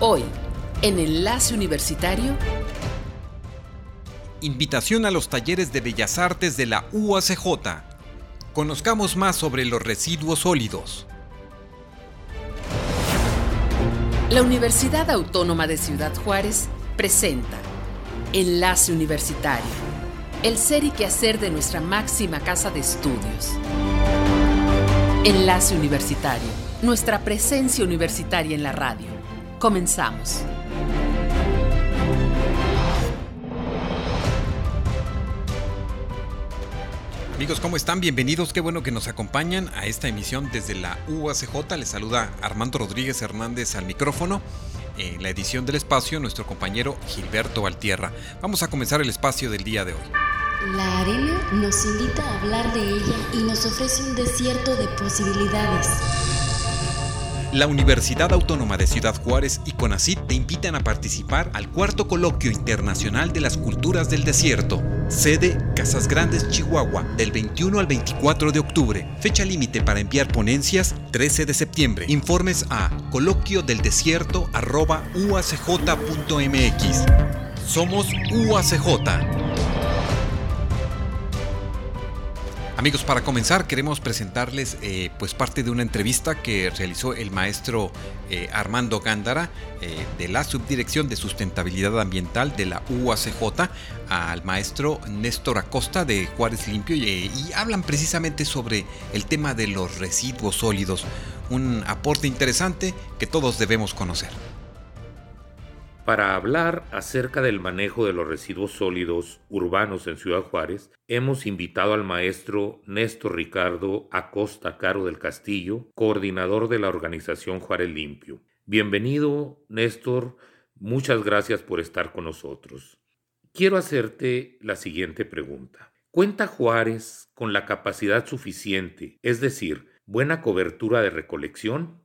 Hoy, en Enlace Universitario, Invitación a los talleres de Bellas Artes de la UACJ. Conozcamos más sobre los residuos sólidos. la Universidad Autónoma de Ciudad Juárez presenta Enlace Universitario, el ser y quehacer de nuestra máxima casa de estudios. Enlace Universitario, nuestra presencia universitaria en la radio. Comenzamos. Amigos, ¿cómo están? Bienvenidos. Qué bueno que nos acompañan a esta emisión desde la UACJ. Les saluda Armando Rodríguez Hernández al micrófono. En la edición del espacio, nuestro compañero Gilberto Valtierra. Vamos a comenzar el espacio del día de hoy. La arena nos invita a hablar de ella y nos ofrece un desierto de posibilidades. La Universidad Autónoma de Ciudad Juárez y CONACYT te invitan a participar al cuarto coloquio internacional de las culturas del desierto. Sede Casas Grandes, Chihuahua, del 21 al 24 de octubre. Fecha límite para enviar ponencias 13 de septiembre. Informes a coloquiodelsdesierto@uacj.mx. Somos UACJ. Amigos, para comenzar queremos presentarles eh, pues parte de una entrevista que realizó el maestro eh, Armando Gándara eh, de la Subdirección de Sustentabilidad Ambiental de la UACJ al maestro Néstor Acosta de Juárez Limpio y hablan precisamente sobre el tema de los residuos sólidos, un aporte interesante que todos debemos conocer. Para hablar acerca del manejo de los residuos sólidos urbanos en Ciudad Juárez, hemos invitado al maestro Néstor Ricardo Acosta Caro del Castillo, coordinador de la organización Juárez Limpio. Bienvenido, Néstor. Muchas gracias por estar con nosotros. Quiero hacerte la siguiente pregunta. ¿Cuenta Juárez con la capacidad suficiente, es decir, buena cobertura de recolección?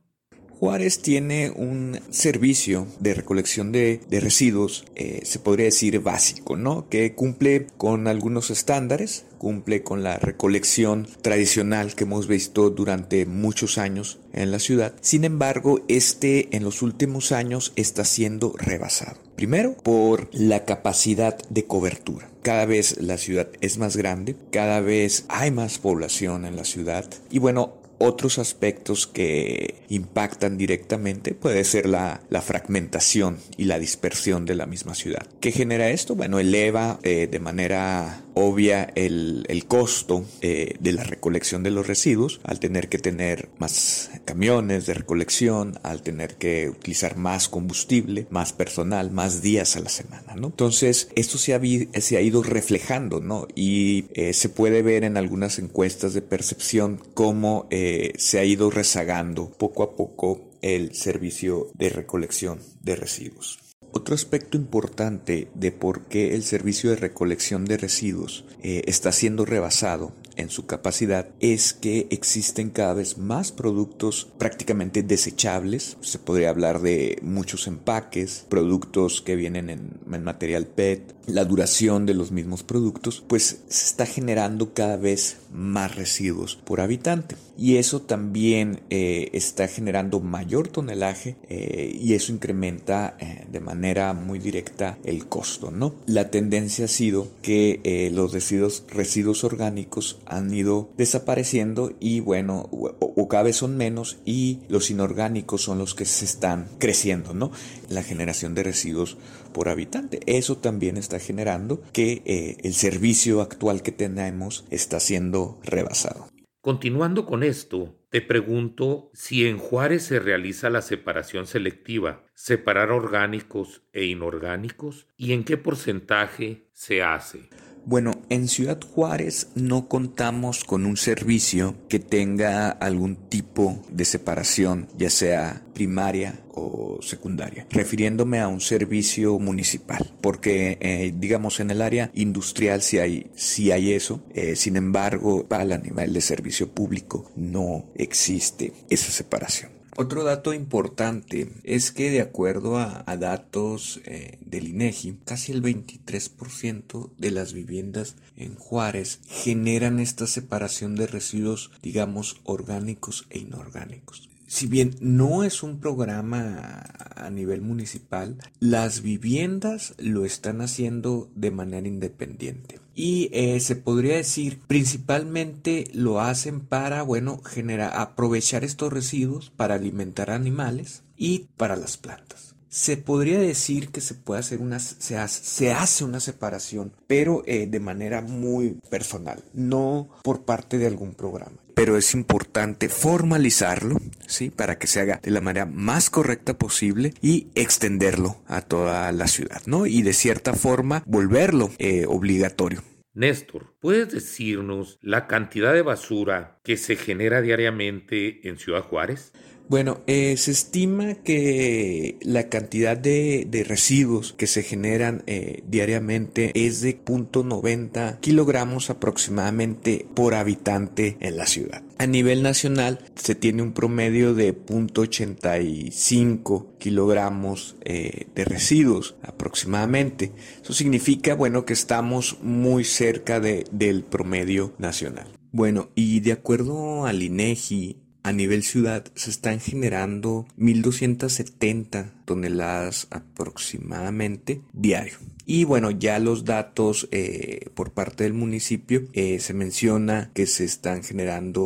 Juárez tiene un servicio de recolección de, residuos, eh, se podría decir básico, ¿no? Que cumple con algunos estándares, cumple con la recolección tradicional que hemos visto durante muchos años en la ciudad. Sin embargo, este en los últimos años está siendo rebasado. Primero, por la capacidad de cobertura. Cada vez la ciudad es más grande, cada vez hay más población en la ciudad y bueno, otros aspectos que impactan directamente puede ser la, fragmentación y la dispersión de la misma ciudad. ¿Qué genera esto? Bueno, eleva eh, de manera obvia el, costo eh, de la recolección de los residuos al tener que tener más camiones de recolección, al tener que utilizar más combustible, más personal, más días a la semana, ¿no? Entonces, esto se ha, se ha ido reflejando, ¿no? Y eh, se puede ver en algunas encuestas de percepción cómo eh, se ha ido rezagando poco a poco el servicio de recolección de residuos. Otro aspecto importante de por qué el servicio de recolección de residuos eh, está siendo rebasado en su capacidad es que existen cada vez más productos prácticamente desechables. Se podría hablar de muchos empaques, productos que vienen en, material PET, la duración de los mismos productos, pues se está generando cada vez más residuos por habitante. Y eso también eh, está generando mayor tonelaje eh, y eso incrementa eh, de manera muy directa el costo. ¿no? La tendencia ha sido que los residuos, residuos orgánicos han ido desapareciendo y bueno, o, cada vez son menos y los inorgánicos son los que se están creciendo, ¿no? La generación de residuos por habitante. Eso también está generando que eh, el servicio actual que tenemos está siendo rebasado. Continuando con esto, te pregunto si en Juárez se realiza la separación selectiva, separar orgánicos e inorgánicos, y en qué porcentaje se hace. Bueno, en Ciudad Juárez no contamos con un servicio que tenga algún tipo de separación, ya sea primaria o secundaria, refiriéndome a un servicio municipal, porque eh, digamos en el área industrial sí hay, hay eso, eh, sin embargo, para el nivel de servicio público no existe esa separación. Otro dato importante es que de acuerdo a, datos eh, del INEGI, casi el 23% de las viviendas en Juárez generan esta separación de residuos, digamos, orgánicos e inorgánicos si bien no es un programa a nivel municipal, las viviendas lo están haciendo de manera independiente. Y eh, se podría decir, principalmente lo hacen para, bueno, generar, aprovechar estos residuos para alimentar animales y para las plantas. Se podría decir que se puede hacer una, se hace, una separación, pero eh, de manera muy personal, no por parte de algún programa. Pero es importante formalizarlo, ¿sí? Para que se haga de la manera más correcta posible y extenderlo a toda la ciudad, ¿no? Y de cierta forma volverlo eh, obligatorio. Néstor, ¿puedes decirnos la cantidad de basura que se genera diariamente en Ciudad Juárez? Bueno, eh, se estima que la cantidad de, residuos que se generan eh, diariamente es de 0.90 kilogramos aproximadamente por habitante en la ciudad. A nivel nacional se tiene un promedio de 0.85 kilogramos eh, de residuos aproximadamente. Eso significa, bueno, que estamos muy cerca de, del promedio nacional. Bueno, y de acuerdo al INEGI, a nivel ciudad se están generando 1.270 toneladas aproximadamente diario. Y bueno, ya los datos eh, por parte del municipio eh, se menciona que se están generando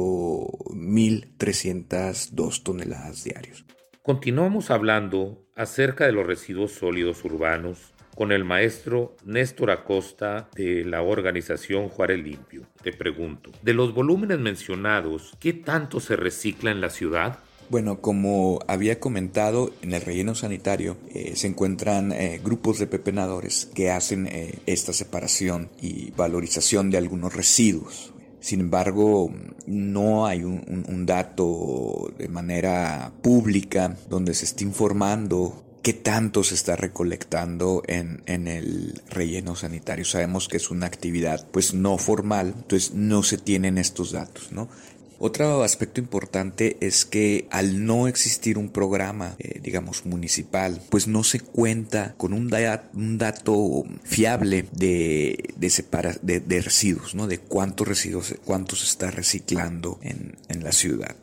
1.302 toneladas diarios. Continuamos hablando acerca de los residuos sólidos urbanos con el maestro Néstor Acosta de la organización Juárez Limpio. Te pregunto, de los volúmenes mencionados, ¿qué tanto se recicla en la ciudad? Bueno, como había comentado, en el relleno sanitario eh, se encuentran eh, grupos de pepenadores que hacen eh, esta separación y valorización de algunos residuos. Sin embargo, no hay un dato de manera pública donde se esté informando qué tanto se está recolectando en, el relleno sanitario. Sabemos que es una actividad pues no formal, entonces no se tienen estos datos. Otro aspecto importante es que al no existir un programa, eh, digamos, municipal, pues no se cuenta con un, dato fiable de, de, de, residuos. De cuántos residuos, cuántos se está reciclando en la ciudad.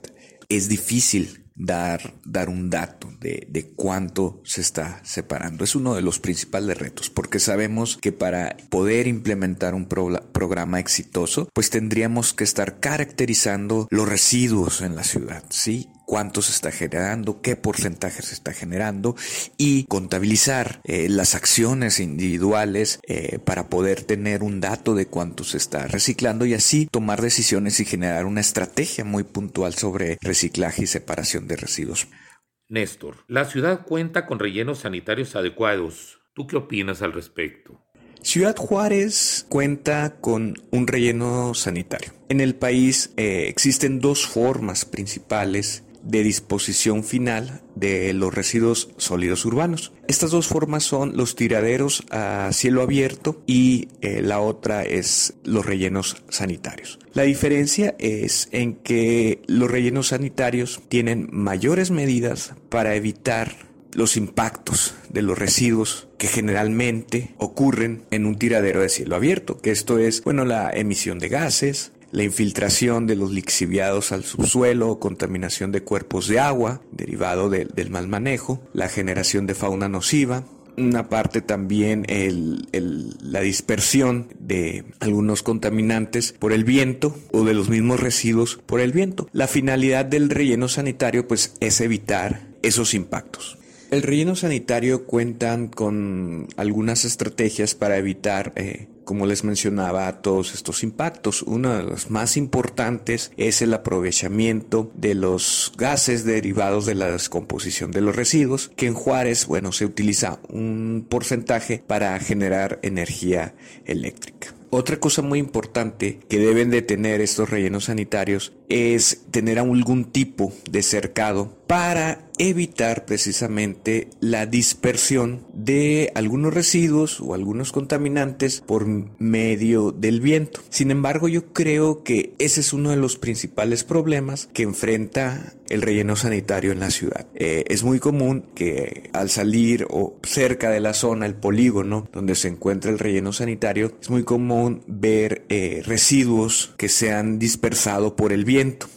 Es difícil dar, dar un dato de, de, cuánto se está separando. Es uno de los principales retos, porque sabemos que para poder implementar un programa exitoso, pues tendríamos que estar caracterizando los residuos en la ciudad, ¿sí? Cuánto se está generando, qué porcentaje se está generando y contabilizar eh, las acciones individuales eh, para poder tener un dato de cuánto se está reciclando y así tomar decisiones y generar una estrategia muy puntual sobre reciclaje y separación de residuos. Néstor, la ciudad cuenta con rellenos sanitarios adecuados. ¿Tú qué opinas al respecto? Ciudad Juárez cuenta con un relleno sanitario. En el país eh, existen dos formas principales de disposición final de los residuos sólidos urbanos. Estas dos formas son los tiraderos a cielo abierto y eh, la otra es los rellenos sanitarios. La diferencia es en que los rellenos sanitarios tienen mayores medidas para evitar los impactos de los residuos que generalmente ocurren en un tiradero de cielo abierto, que esto es, bueno, la emisión de gases, la infiltración de los lixiviados al subsuelo contaminación de cuerpos de agua derivado del mal manejo, la generación de fauna nociva, una parte también la dispersión de algunos contaminantes por el viento o de los mismos residuos por el viento. La finalidad del relleno sanitario pues es evitar esos impactos. El relleno sanitario cuentan con algunas estrategias para evitar eh, como les mencionaba, todos estos impactos. Uno de los más importantes es el aprovechamiento de los gases derivados de la descomposición de los residuos, que en Juárez, bueno, se utiliza un porcentaje para generar energía eléctrica. Otra cosa muy importante que deben de tener estos rellenos sanitarios es tener algún tipo de cercado para evitar precisamente la dispersión de algunos residuos o algunos contaminantes por medio del viento. Sin embargo, yo creo que ese es uno de los principales problemas que enfrenta el relleno sanitario en la ciudad. Eh, es muy común que al salir o cerca de la zona, el polígono donde se encuentra el relleno sanitario, es muy común ver eh, residuos que se han dispersado por el viento.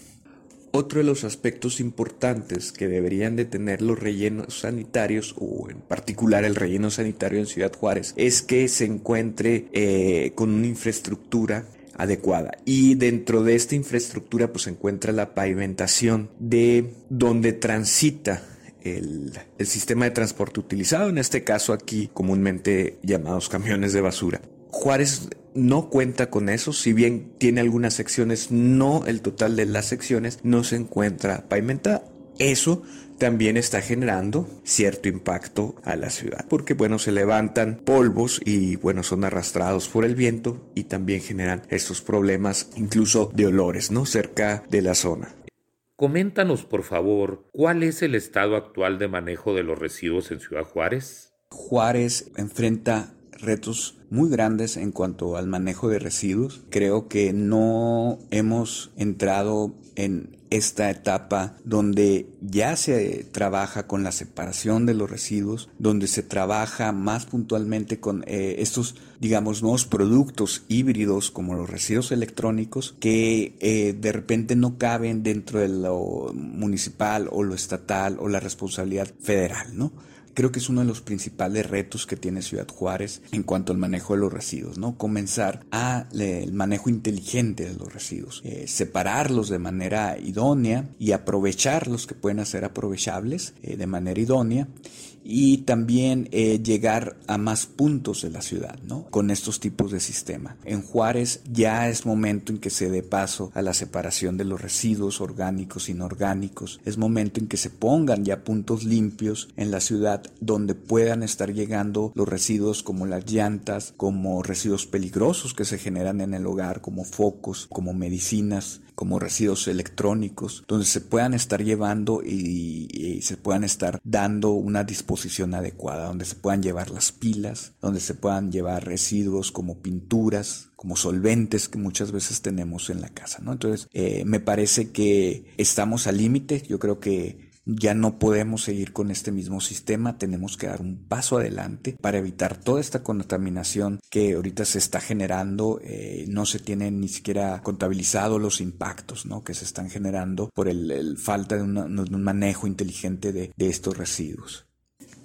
Otro de los aspectos importantes que deberían de tener los rellenos sanitarios, o en particular el relleno sanitario en Ciudad Juárez, es que se encuentre eh, con una infraestructura adecuada. Y dentro de esta infraestructura pues se encuentra la pavimentación de donde transita el, el, sistema de transporte utilizado, en este caso aquí comúnmente llamados camiones de basura. Juárez no cuenta con eso, si bien tiene algunas secciones, no el total de las secciones no se encuentra pavimentada. Eso también está generando cierto impacto a la ciudad, porque bueno, se levantan polvos y bueno, son arrastrados por el viento y también generan estos problemas incluso de olores, ¿no? Cerca de la zona. Coméntanos, por favor, cuál es el estado actual de manejo de los residuos en Ciudad Juárez. Juárez enfrenta retos muy grandes en cuanto al manejo de residuos. Creo que no hemos entrado en esta etapa donde ya se trabaja con la separación de los residuos, donde se trabaja más puntualmente con eh, estos, digamos, nuevos productos híbridos como los residuos electrónicos que eh, de repente no caben dentro de lo municipal o lo estatal o la responsabilidad federal, ¿no? Creo que es uno de los principales retos que tiene Ciudad Juárez en cuanto al manejo de los residuos, ¿no? Comenzar a el manejo inteligente de los residuos, eh, separarlos de manera idónea y aprovechar los que pueden ser aprovechables eh, de manera idónea y también eh, llegar a más puntos de la ciudad, ¿no? Con estos tipos de sistema. En Juárez ya es momento en que se dé paso a la separación de los residuos orgánicos inorgánicos. Es momento en que se pongan ya puntos limpios en la ciudad donde puedan estar llegando los residuos como las llantas, como residuos peligrosos que se generan en el hogar, como focos, como medicinas, como residuos electrónicos, donde se puedan estar llevando y, se puedan estar dando una disposición adecuada, donde se puedan llevar las pilas, donde se puedan llevar residuos como pinturas, como solventes que muchas veces tenemos en la casa, ¿no? Entonces, eh, me parece que estamos al límite, yo creo que ya no podemos seguir con este mismo sistema, tenemos que dar un paso adelante para evitar toda esta contaminación que ahorita se está generando, eh, no se tienen ni siquiera contabilizado los impactos ¿no? que se están generando por el, falta de, un manejo inteligente de estos residuos.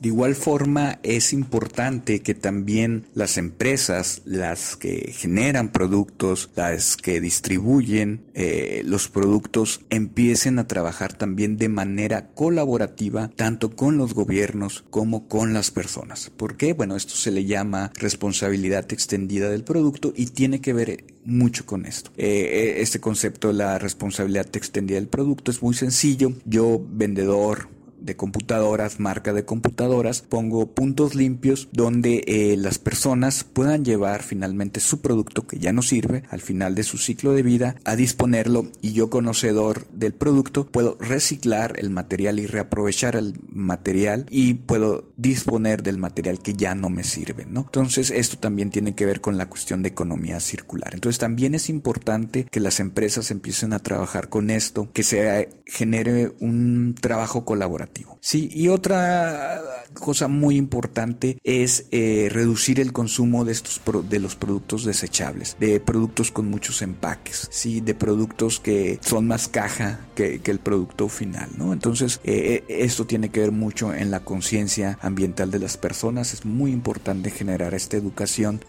De igual forma es importante que también las empresas, las que generan productos, las que distribuyen eh, los productos, empiecen a trabajar también de manera colaborativa, tanto con los gobiernos como con las personas. ¿Por qué? Bueno, esto se le llama responsabilidad extendida del producto y tiene que ver mucho con esto. Eh, eh, este concepto de la responsabilidad extendida del producto es muy sencillo. Yo, vendedor, de computadoras, marca de computadoras, pongo puntos limpios donde eh, las personas puedan llevar finalmente su producto que ya no sirve al final de su ciclo de vida a disponerlo y yo conocedor del producto puedo reciclar el material y reaprovechar el material y puedo disponer del material que ya no me sirve, ¿no? Entonces esto también tiene que ver con la cuestión de economía circular. Entonces también es importante que las empresas empiecen a trabajar con esto, que se genere un trabajo colaborativo Sí, y otra cosa muy importante es eh, reducir el consumo de estos de los productos desechables, de productos con muchos empaques, sí, de productos que son más caja que, el producto final, ¿no? Entonces eh, eh, esto tiene que ver mucho en la conciencia ambiental de las personas. Es muy importante generar esta educación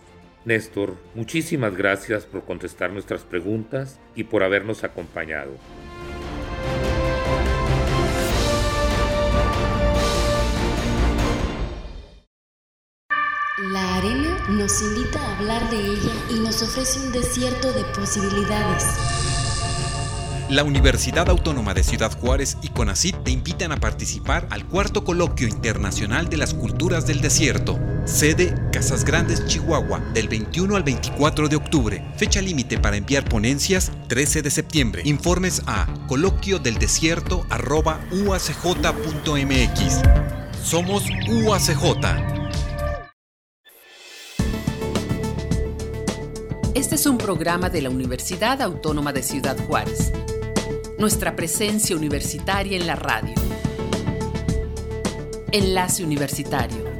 Néstor, muchísimas gracias por contestar nuestras preguntas y por habernos acompañado. Nos invita a hablar de ella y nos ofrece un desierto de posibilidades. La Universidad Autónoma de Ciudad Juárez y CONACIT te invitan a participar al cuarto coloquio internacional de las culturas del desierto. Sede Casas Grandes, Chihuahua, del 21 al 24 de octubre. Fecha límite para enviar ponencias 13 de septiembre. Informes a coloquio-del-desierto@uacj.mx. Somos UACJ. Este es un programa de la Universidad Autónoma de Ciudad Juárez. Nuestra presencia universitaria en la radio. Enlace Universitario.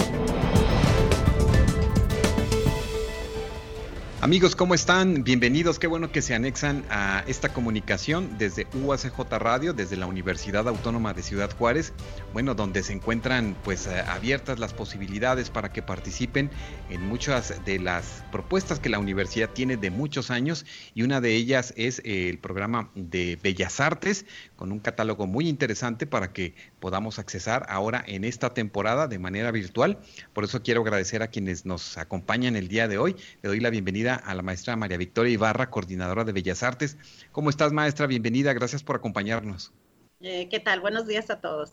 Amigos, ¿cómo están? Bienvenidos. Qué bueno que se anexan a esta comunicación desde UACJ Radio, desde la Universidad Autónoma de Ciudad Juárez, bueno, donde se encuentran pues eh, abiertas las posibilidades para que participen en muchas de las propuestas que la universidad tiene de muchos años y una de ellas es el programa de Bellas Artes con un catálogo muy interesante para que podamos accesar ahora en esta temporada de manera virtual. Por eso quiero agradecer a quienes nos acompañan el día de hoy. Le doy la bienvenida a la maestra María Victoria Ibarra, coordinadora de Bellas Artes. ¿Cómo estás, maestra? Bienvenida, gracias por acompañarnos. Eh, ¿Qué tal? Buenos días a todos.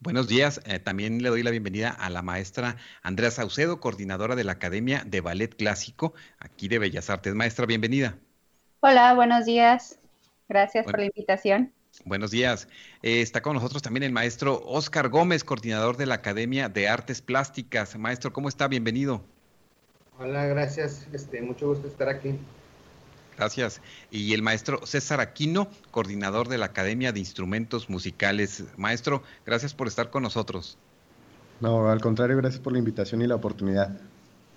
Buenos días. Eh, también le doy la bienvenida a la maestra Andrea Saucedo, coordinadora de la Academia de Ballet Clásico aquí de Bellas Artes. Maestra, bienvenida. Hola, buenos días. Gracias por la invitación. Buenos días. Eh, está con nosotros también el maestro Oscar Gómez, coordinador de la Academia de Artes Plásticas. Maestro, ¿cómo está? Bienvenido. Hola, gracias. Este, mucho gusto estar aquí. Gracias. Y el maestro César Aquino, coordinador de la Academia de Instrumentos Musicales. Maestro, gracias por estar con nosotros. No, al contrario, gracias por la invitación y la oportunidad.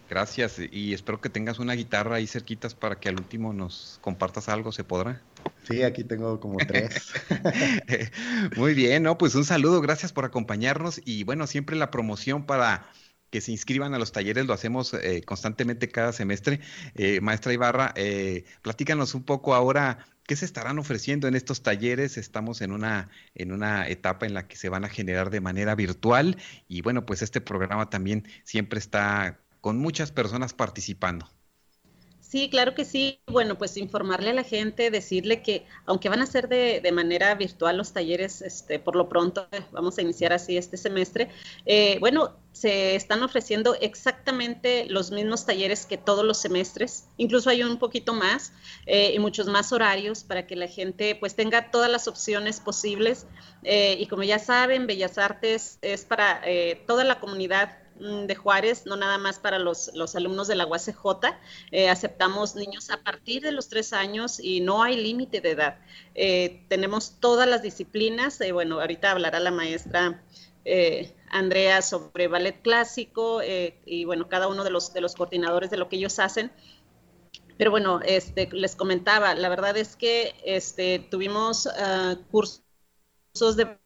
Gracias y espero que tengas una guitarra ahí cerquitas para que al último nos compartas algo, ¿se podrá? Sí, aquí tengo como tres. Muy bien, ¿no? Pues un saludo, gracias por acompañarnos y bueno, siempre la promoción para que se inscriban a los talleres, lo hacemos eh, constantemente cada semestre. Eh, maestra Ibarra, eh, platícanos un poco ahora ¿Qué se estarán ofreciendo en estos talleres? Estamos en una, en una etapa en la que se van a generar de manera virtual y bueno, pues este programa también siempre está con muchas personas participando. Sí, claro que sí. Bueno, pues informarle a la gente, decirle que aunque van a ser de, manera virtual los talleres, este, por lo pronto eh, vamos a iniciar así este semestre, eh, bueno, se están ofreciendo exactamente los mismos talleres que todos los semestres, incluso hay un poquito más eh, y muchos más horarios para que la gente pues tenga todas las opciones posibles. y como ya saben, Bellas Artes es para toda la comunidad de Juárez, no nada más para los, alumnos de la UACJ. Eh, aceptamos niños a partir de los tres años y no hay límite de edad. Eh, tenemos todas las disciplinas. Eh, bueno, ahorita hablará la maestra Andrea sobre ballet clásico y bueno, cada uno de los, de los coordinadores de lo que ellos hacen. Pero bueno, este, les comentaba, la verdad es que este, tuvimos ah, cursos de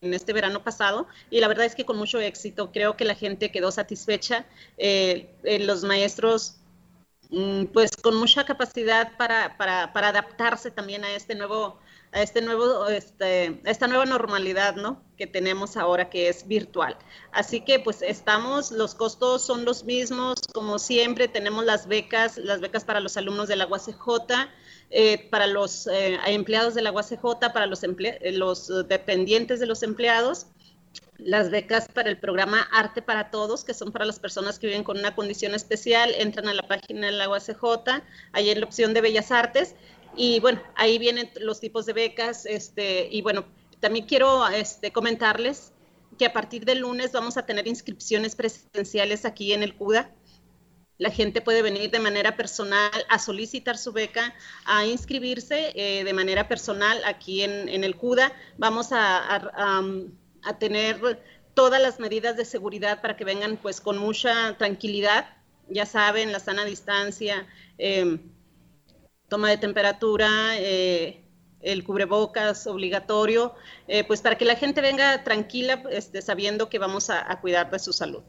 en este verano pasado y la verdad es que con mucho éxito. Creo que la gente quedó satisfecha. Eh, eh, los maestros, mm, pues con mucha capacidad para, para, para, adaptarse también a este nuevo, a este este, esta nueva normalidad, ¿no? Que tenemos ahora que es virtual. Así que pues estamos, los costos son los mismos, como siempre, tenemos las becas, las becas para los alumnos de la UACJ eh, para los eh, empleados de la UACJ, para los, eh, los dependientes de los empleados, las becas para el programa Arte para Todos, que son para las personas que viven con una condición especial, entran a la página de la UACJ, ahí en la opción de Bellas Artes, y bueno, ahí vienen los tipos de becas, este, y bueno, también quiero este, comentarles que a partir del lunes vamos a tener inscripciones presenciales aquí en el CUDA. La gente puede venir de manera personal a solicitar su beca, a inscribirse eh, de manera personal aquí en, el CUDA. Vamos a, tener todas las medidas de seguridad para que vengan pues con mucha tranquilidad. Ya saben, la sana distancia, em, toma de temperatura, eh, el cubrebocas obligatorio, eh, pues para que la gente venga tranquila, este, sabiendo que vamos a cuidar de su salud.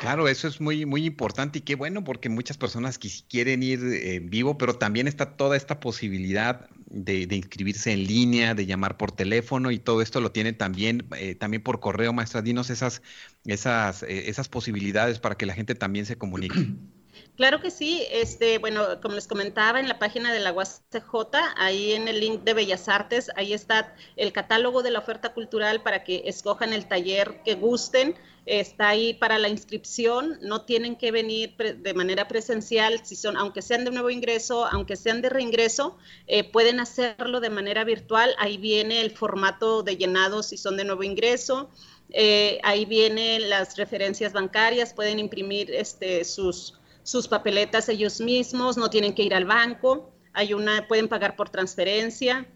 Claro, eso es muy, muy importante y qué bueno porque muchas personas quieren ir en vivo, pero también está toda esta posibilidad de, inscribirse en línea, de llamar por teléfono y todo esto lo tiene también, eh, también por correo, maestra. Dinos esas, esas, eh, esas posibilidades para que la gente también se comunique. Claro que sí, este, bueno, como les comentaba en la página de la UACJ, ahí en el link de Bellas Artes, ahí está el catálogo de la oferta cultural para que escojan el taller que gusten, está ahí para la inscripción, no tienen que venir de manera presencial, si son, aunque sean de nuevo ingreso, aunque sean de reingreso, eh, pueden hacerlo de manera virtual, ahí viene el formato de llenado si son de nuevo ingreso. Eh, ahí vienen las referencias bancarias, pueden imprimir este, sus, sus papeletas ellos mismos, no tienen que ir al banco, hay una, pueden pagar por transferencia.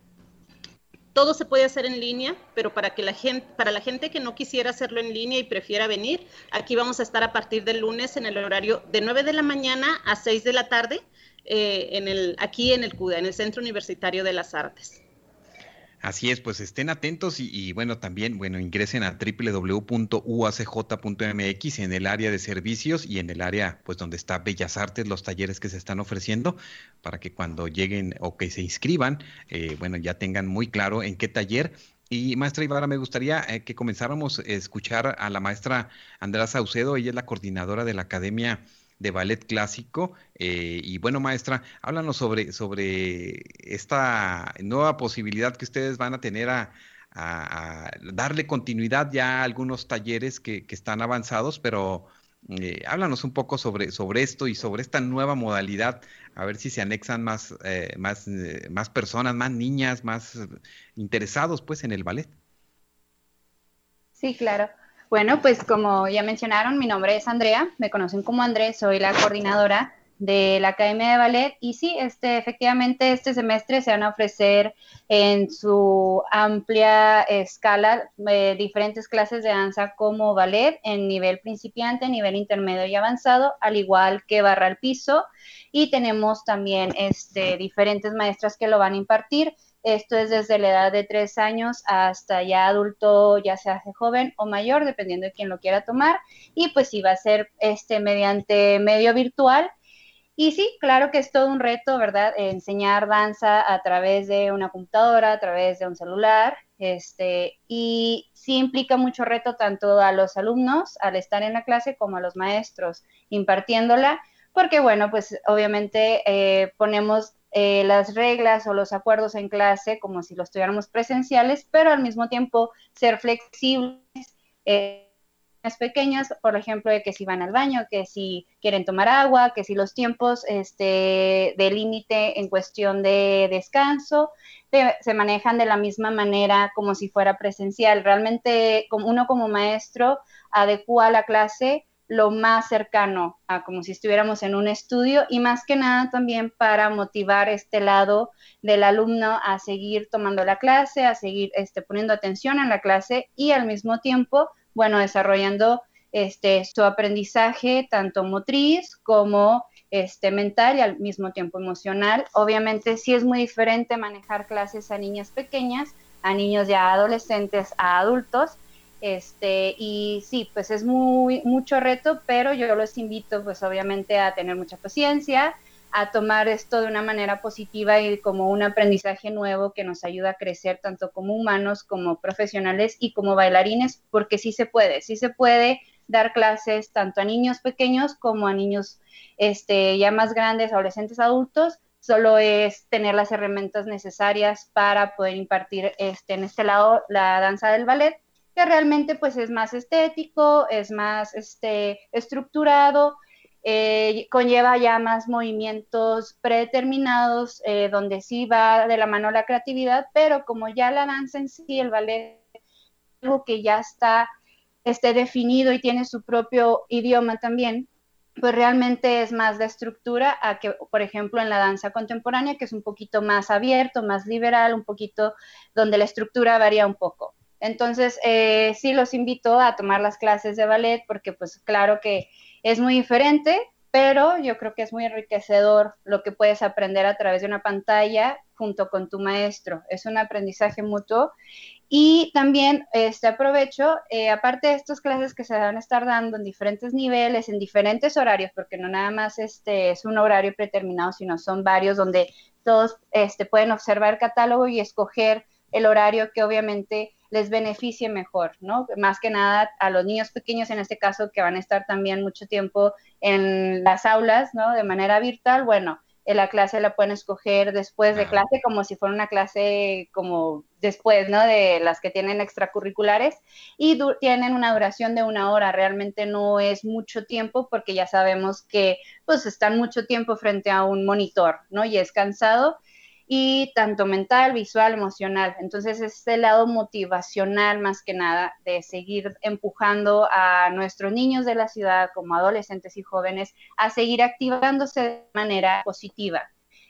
todo se puede hacer en línea, pero para que la gente, para la gente que no quisiera hacerlo en línea y prefiera venir, aquí vamos a estar a partir del lunes en el horario de 9 de la mañana a 6 de la tarde, eh, en el, aquí en el CUDA, en el Centro Universitario de las Artes. Así es, pues estén atentos y, bueno, también, bueno, ingresen a www.uacj.mx en el área de servicios y en el área, pues donde está Bellas Artes, los talleres que se están ofreciendo, para que cuando lleguen o que se inscriban, eh, bueno, ya tengan muy claro en qué taller. Y maestra Ibarra, me gustaría eh, que comenzáramos a escuchar a la maestra Andrea Saucedo, ella es la coordinadora de la Academia de ballet clásico. Eh, y bueno, maestra, háblanos sobre, sobre esta nueva posibilidad que ustedes van a tener a, darle continuidad ya a algunos talleres que, están avanzados, pero eh, háblanos un poco sobre, sobre esto y sobre esta nueva modalidad, a ver si se anexan más, eh, más, más personas, más niñas, más interesados pues en el ballet. Sí, claro. Bueno, pues como ya mencionaron, mi nombre es Andrea, me conocen como Andrés, soy la coordinadora de la Academia de Ballet y sí, este, efectivamente este semestre se van a ofrecer en su amplia escala eh, diferentes clases de danza como ballet en nivel principiante, nivel intermedio y avanzado, al igual que barra al piso y tenemos también este, diferentes maestras que lo van a impartir. Esto es desde la edad de tres años hasta ya adulto, ya sea joven o mayor, dependiendo de quién lo quiera tomar. Y pues sí, va a ser este mediante medio virtual. Y sí, claro que es todo un reto, ¿verdad? Enseñar danza a través de una computadora, a través de un celular. Este, y sí implica mucho reto tanto a los alumnos al estar en la clase como a los maestros impartiéndola, porque bueno, pues obviamente eh, ponemos eh, las reglas o los acuerdos en clase como si los tuviéramos presenciales, pero al mismo tiempo ser flexibles. Eh, pequeñas, por ejemplo, de que si van al baño, que si quieren tomar agua, que si los tiempos este, de límite en cuestión de descanso se manejan de la misma manera como si fuera presencial. Realmente uno como maestro adecua la clase lo más cercano a como si estuviéramos en un estudio y más que nada también para motivar este lado del alumno a seguir tomando la clase, a seguir este, poniendo atención en la clase y al mismo tiempo, bueno, desarrollando este, su aprendizaje tanto motriz como este, mental y al mismo tiempo emocional. Obviamente sí es muy diferente manejar clases a niñas pequeñas, a niños ya adolescentes, a adultos, este, y sí, pues es muy, mucho reto, pero yo los invito pues obviamente a tener mucha paciencia, a tomar esto de una manera positiva y como un aprendizaje nuevo que nos ayuda a crecer tanto como humanos, como profesionales y como bailarines, porque sí se puede, sí se puede dar clases tanto a niños pequeños como a niños este, ya más grandes, adolescentes, adultos, solo es tener las herramientas necesarias para poder impartir este, en este lado la danza del ballet que realmente pues es más estético, es más este, estructurado, eh, conlleva ya más movimientos predeterminados, eh, donde sí va de la mano la creatividad, pero como ya la danza en sí, el ballet, algo que ya está este, definido y tiene su propio idioma también, pues realmente es más de estructura a que, por ejemplo, en la danza contemporánea, que es un poquito más abierto, más liberal, un poquito donde la estructura varía un poco. Entonces, eh, sí los invito a tomar las clases de ballet porque pues claro que es muy diferente, pero yo creo que es muy enriquecedor lo que puedes aprender a través de una pantalla junto con tu maestro. Es un aprendizaje mutuo. Y también este, aprovecho, eh, aparte de estas clases que se van a estar dando en diferentes niveles, en diferentes horarios, porque no nada más este, es un horario predeterminado, sino son varios donde todos este, pueden observar el catálogo y escoger el horario que obviamente les beneficie mejor, ¿no? Más que nada a los niños pequeños en este caso que van a estar también mucho tiempo en las aulas, ¿no? De manera virtual, bueno, en la clase la pueden escoger después de clase como si fuera una clase como después, ¿no? De las que tienen extracurriculares y tienen una duración de una hora. Realmente no es mucho tiempo porque ya sabemos que pues están mucho tiempo frente a un monitor, ¿no? Y es cansado y tanto mental, visual, emocional. Entonces es el lado motivacional más que nada de seguir empujando a nuestros niños de la ciudad como adolescentes y jóvenes a seguir activándose de manera positiva.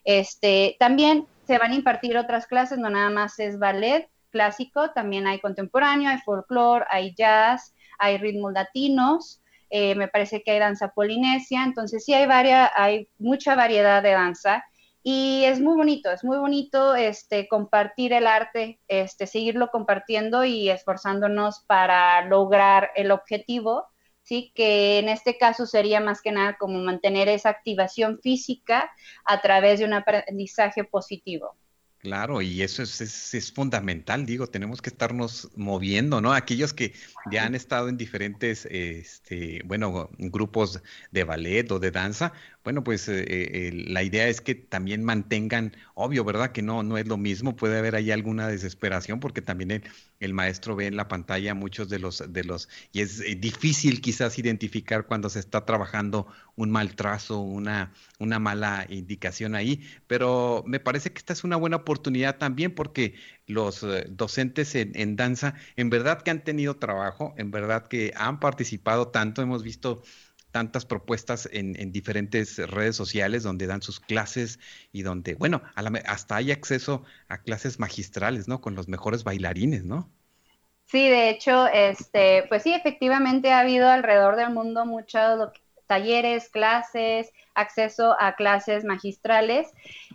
Este, también se van a impartir otras clases, no nada más es ballet, clásico, también hay contemporáneo, hay folclore, hay jazz, hay ritmos latinos, eh, me parece que hay danza polinesia, entonces sí hay, varia, hay mucha variedad de danza y es muy bonito, es muy bonito este, compartir el arte, este, seguirlo compartiendo y esforzándonos para lograr el objetivo, ¿sí? que en este caso sería más que nada como mantener esa activación física a través de un aprendizaje positivo. Claro, y eso es, es, fundamental, digo, tenemos que estarnos moviendo, ¿no? Aquellos que ya han estado en diferentes, este, bueno, grupos de ballet o de danza, bueno, pues eh, eh, la idea es que también mantengan, obvio, ¿verdad? Que no, no es lo mismo, puede haber ahí alguna desesperación porque también el, maestro ve en la pantalla muchos de los, de los, y es eh, difícil quizás identificar cuando se está trabajando un mal trazo, una, una mala indicación ahí, pero me parece que esta es una buena oportunidad también porque los docentes en, danza, en verdad que han tenido trabajo, en verdad que han participado tanto, hemos visto tantas propuestas en, diferentes redes sociales donde dan sus clases y donde, bueno, hasta hay acceso a clases magistrales, ¿no? Con los mejores bailarines, ¿no? Sí, de hecho, este, pues sí, efectivamente ha habido alrededor del mundo muchos talleres, clases, acceso a clases magistrales,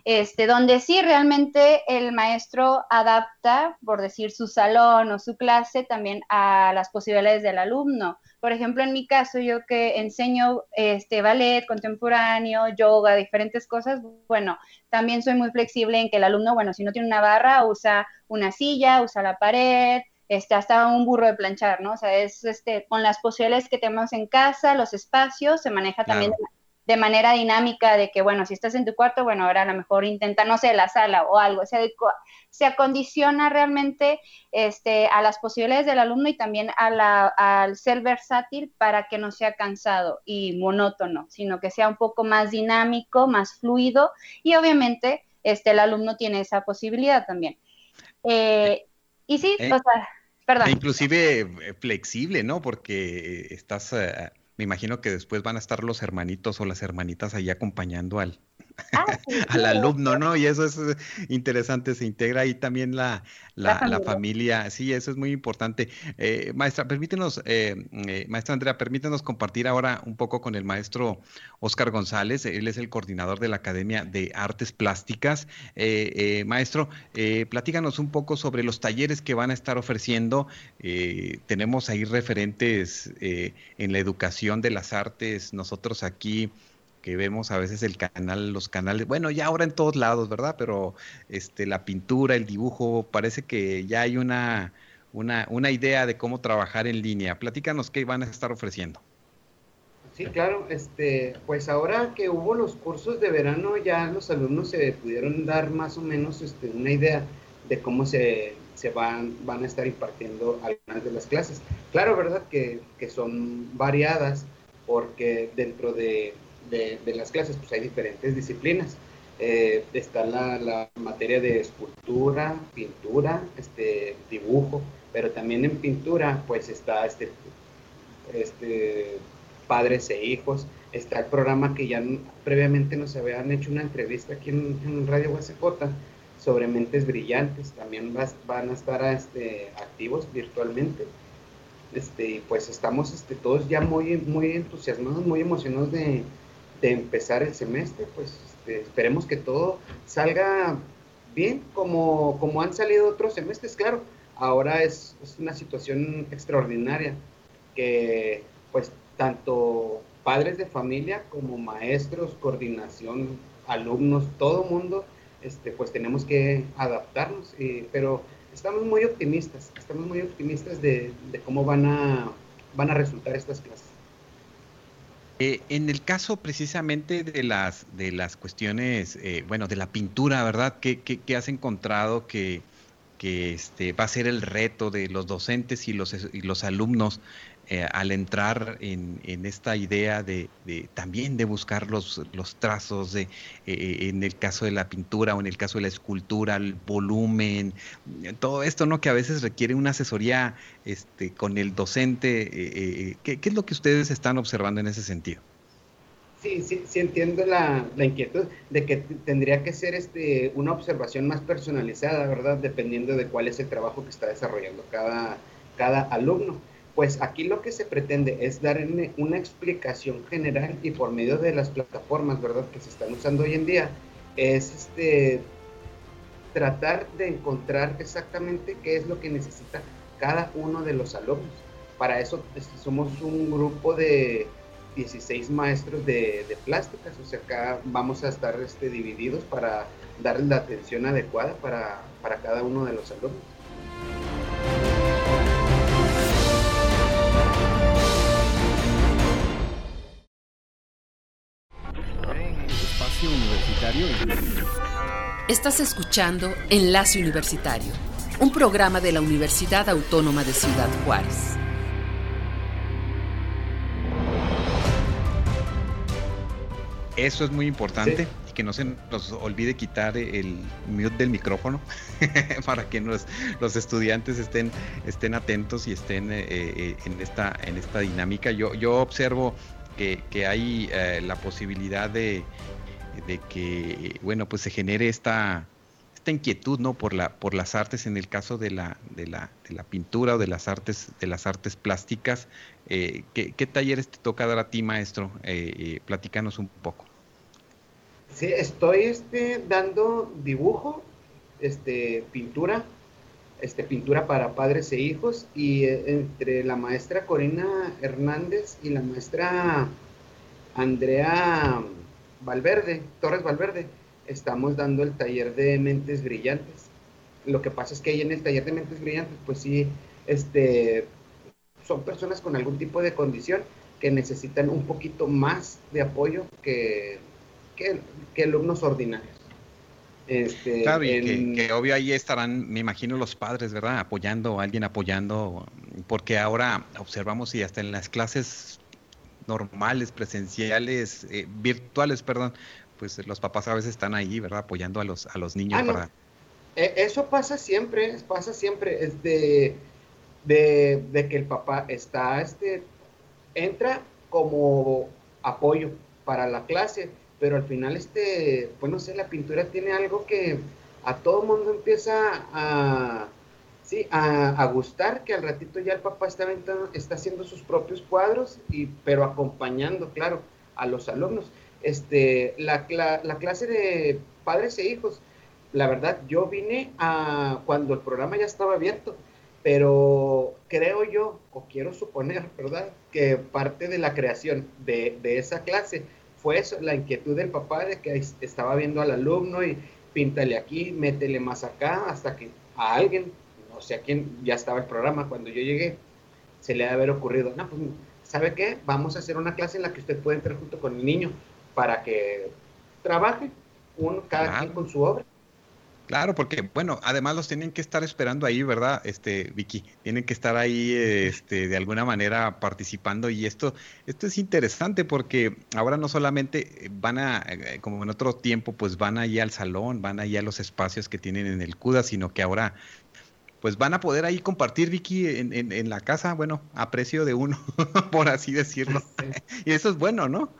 este, donde sí realmente el maestro adapta, por decir, su salón o su clase también a las posibilidades del alumno. Por ejemplo, en mi caso, yo que enseño este ballet contemporáneo, yoga, diferentes cosas, bueno, también soy muy flexible en que el alumno, bueno, si no tiene una barra, usa una silla, usa la pared, este, hasta un burro de planchar, ¿no? O sea, es este, con las posibilidades que tenemos en casa, los espacios, se maneja también de manera dinámica de que, bueno, si estás en tu cuarto, bueno, ahora a lo mejor intenta, no sé, la sala o algo, se, se acondiciona realmente este, a las posibilidades del alumno y también a la, al ser versátil para que no sea cansado y monótono, sino que sea un poco más dinámico, más fluido y obviamente este, el alumno tiene esa posibilidad también. Eh, y sí, eh, o sea, perdón. E inclusive eh, flexible, ¿no? Porque estás me imagino que después van a estar los hermanitos o las hermanitas ahí acompañando al, Ah, al alumno, ¿no? Y eso es eh, interesante, se integra ahí también la, la, familia. Sí, eso es muy importante. Eh, maestra, permítenos, eh, maestra Andrea, permítenos compartir ahora un poco con el maestro Oscar González. Él es el coordinador de la Academia de Artes Plásticas. maestro, platícanos un poco sobre los talleres que van a estar ofreciendo. tenemos ahí referentes en la educación de las artes. Nosotros aquí que vemos a veces el canal, los canales, bueno, ya ahora en todos lados, ¿verdad? Pero este, la pintura, el dibujo, parece que ya hay una, una, una idea de cómo trabajar en línea. Platícanos qué van a estar ofreciendo. Sí, claro, este, pues ahora que hubo los cursos de verano, ya los alumnos se pudieron dar más o menos este, una idea de cómo se, se van, van a estar impartiendo algunas de las clases. Claro, ¿verdad? Que, que son variadas, porque dentro de, de, las clases, pues hay diferentes disciplinas. Eh, está la, materia de escultura, pintura, este, dibujo, pero también en pintura pues está este, este, padres e hijos, está el programa que ya previamente nos habían hecho una entrevista aquí en, Radio USJ sobre mentes brillantes, también van a estar este, activos virtualmente. Este, pues estamos este, todos ya muy, muy entusiasmados, muy emocionados de, de empezar el semestre, pues este, esperemos que todo salga bien como, como han salido otros semestres, claro. Ahora es, una situación extraordinaria que pues tanto padres de familia como maestros, coordinación, alumnos, todo mundo, este, pues tenemos que adaptarnos, pero estamos muy optimistas, estamos muy optimistas de, de cómo van a, van a resultar estas clases. Eh, en el caso precisamente de las, de las cuestiones, eh, bueno, de la pintura, ¿verdad? ¿Qué, has encontrado que, que este, va a ser el reto de los docentes y los, y los alumnos eh, al entrar en, esta idea de, también de buscar los, los trazos de eh, en el caso de la pintura o en el caso de la escultura, el volumen, todo esto, ¿no? Que a veces requiere una asesoría este, con el docente. Eh, ¿qué, es lo que ustedes están observando en ese sentido? Sí, sí, sí entiendo la, inquietud de que tendría que ser este, una observación más personalizada, ¿verdad? Dependiendo de cuál es el trabajo que está desarrollando cada, cada alumno. Pues aquí lo que se pretende es dar una explicación general y por medio de las plataformas, ¿verdad? Que se están usando hoy en día, es este, tratar de encontrar exactamente qué es lo que necesita cada uno de los alumnos. Para eso este, somos un grupo de 16 maestros de, plásticas, o sea, acá vamos a estar este, divididos para darles la atención adecuada para, para cada uno de los alumnos. Universitario. Estás escuchando Enlace Universitario, un programa de la Universidad Autónoma de Ciudad Juárez. Eso es muy importante y que no se nos olvide quitar el mute del micrófono para que los estudiantes estén, estén atentos y estén eh, eh, en, esta, en esta dinámica. Yo, yo observo que, hay eh, la posibilidad de, de, que, bueno, pues se genere esta, esta inquietud, ¿no? Por, la, por las artes, en el caso de la, de la, de la pintura o de las artes, de las artes plásticas. ¿qué, ¿qué, talleres te toca dar a ti, maestro? platícanos un poco. Sí, estoy este, dando dibujo, este, pintura, este, pintura para padres e hijos, y eh, entre la maestra Corina Hernández y la maestra Andrea Valverde, Torres Valverde, estamos dando el taller de mentes brillantes. Lo que pasa es que ahí en el taller de mentes brillantes, pues sí, este, son personas con algún tipo de condición que necesitan un poquito más de apoyo que que, alumnos ordinarios. Este, claro, y que, obvio ahí estarán, me imagino, los padres, ¿verdad? Apoyando, alguien apoyando, porque ahora observamos y hasta en las clases normales, presenciales, eh, virtuales, perdón, pues los papás a veces están ahí, ¿verdad? Apoyando a los, a los niños ah, para... E, eso pasa siempre, pasa siempre, es de, de, que el papá está, este, entra como apoyo para la clase, pero al final, este, pues no sé, la pintura tiene algo que a todo mundo empieza a, sí, a, gustar, que al ratito ya el papá está, está haciendo sus propios cuadros, y, pero acompañando, claro, a los alumnos. Este, la, la, clase de padres e hijos, la verdad, yo vine a cuando el programa ya estaba abierto, pero creo yo, o quiero suponer, ¿verdad?, que parte de la creación de, de esa clase fue eso, la inquietud del papá de que estaba viendo al alumno y píntale aquí, métele más acá, hasta que a alguien, no sé a quién, ya estaba el programa cuando yo llegué, se le ha de haber ocurrido, no, pues, ¿sabe qué? Vamos a hacer una clase en la que usted puede entrar junto con el niño para que trabaje uno, cada quien con su obra. Claro, porque bueno, además los tienen que estar esperando ahí, ¿verdad? Este, Vicky, tienen que estar ahí, este, de alguna manera participando y esto, esto es interesante porque ahora no solamente van a, eh, como en otro tiempo, pues van ahí al salón, van ahí a los espacios que tienen en el CUDA, sino que ahora, pues van a poder ahí compartir, Vicky, en, en, en la casa, bueno, a precio de uno, por así decirlo. y eso es bueno, ¿no?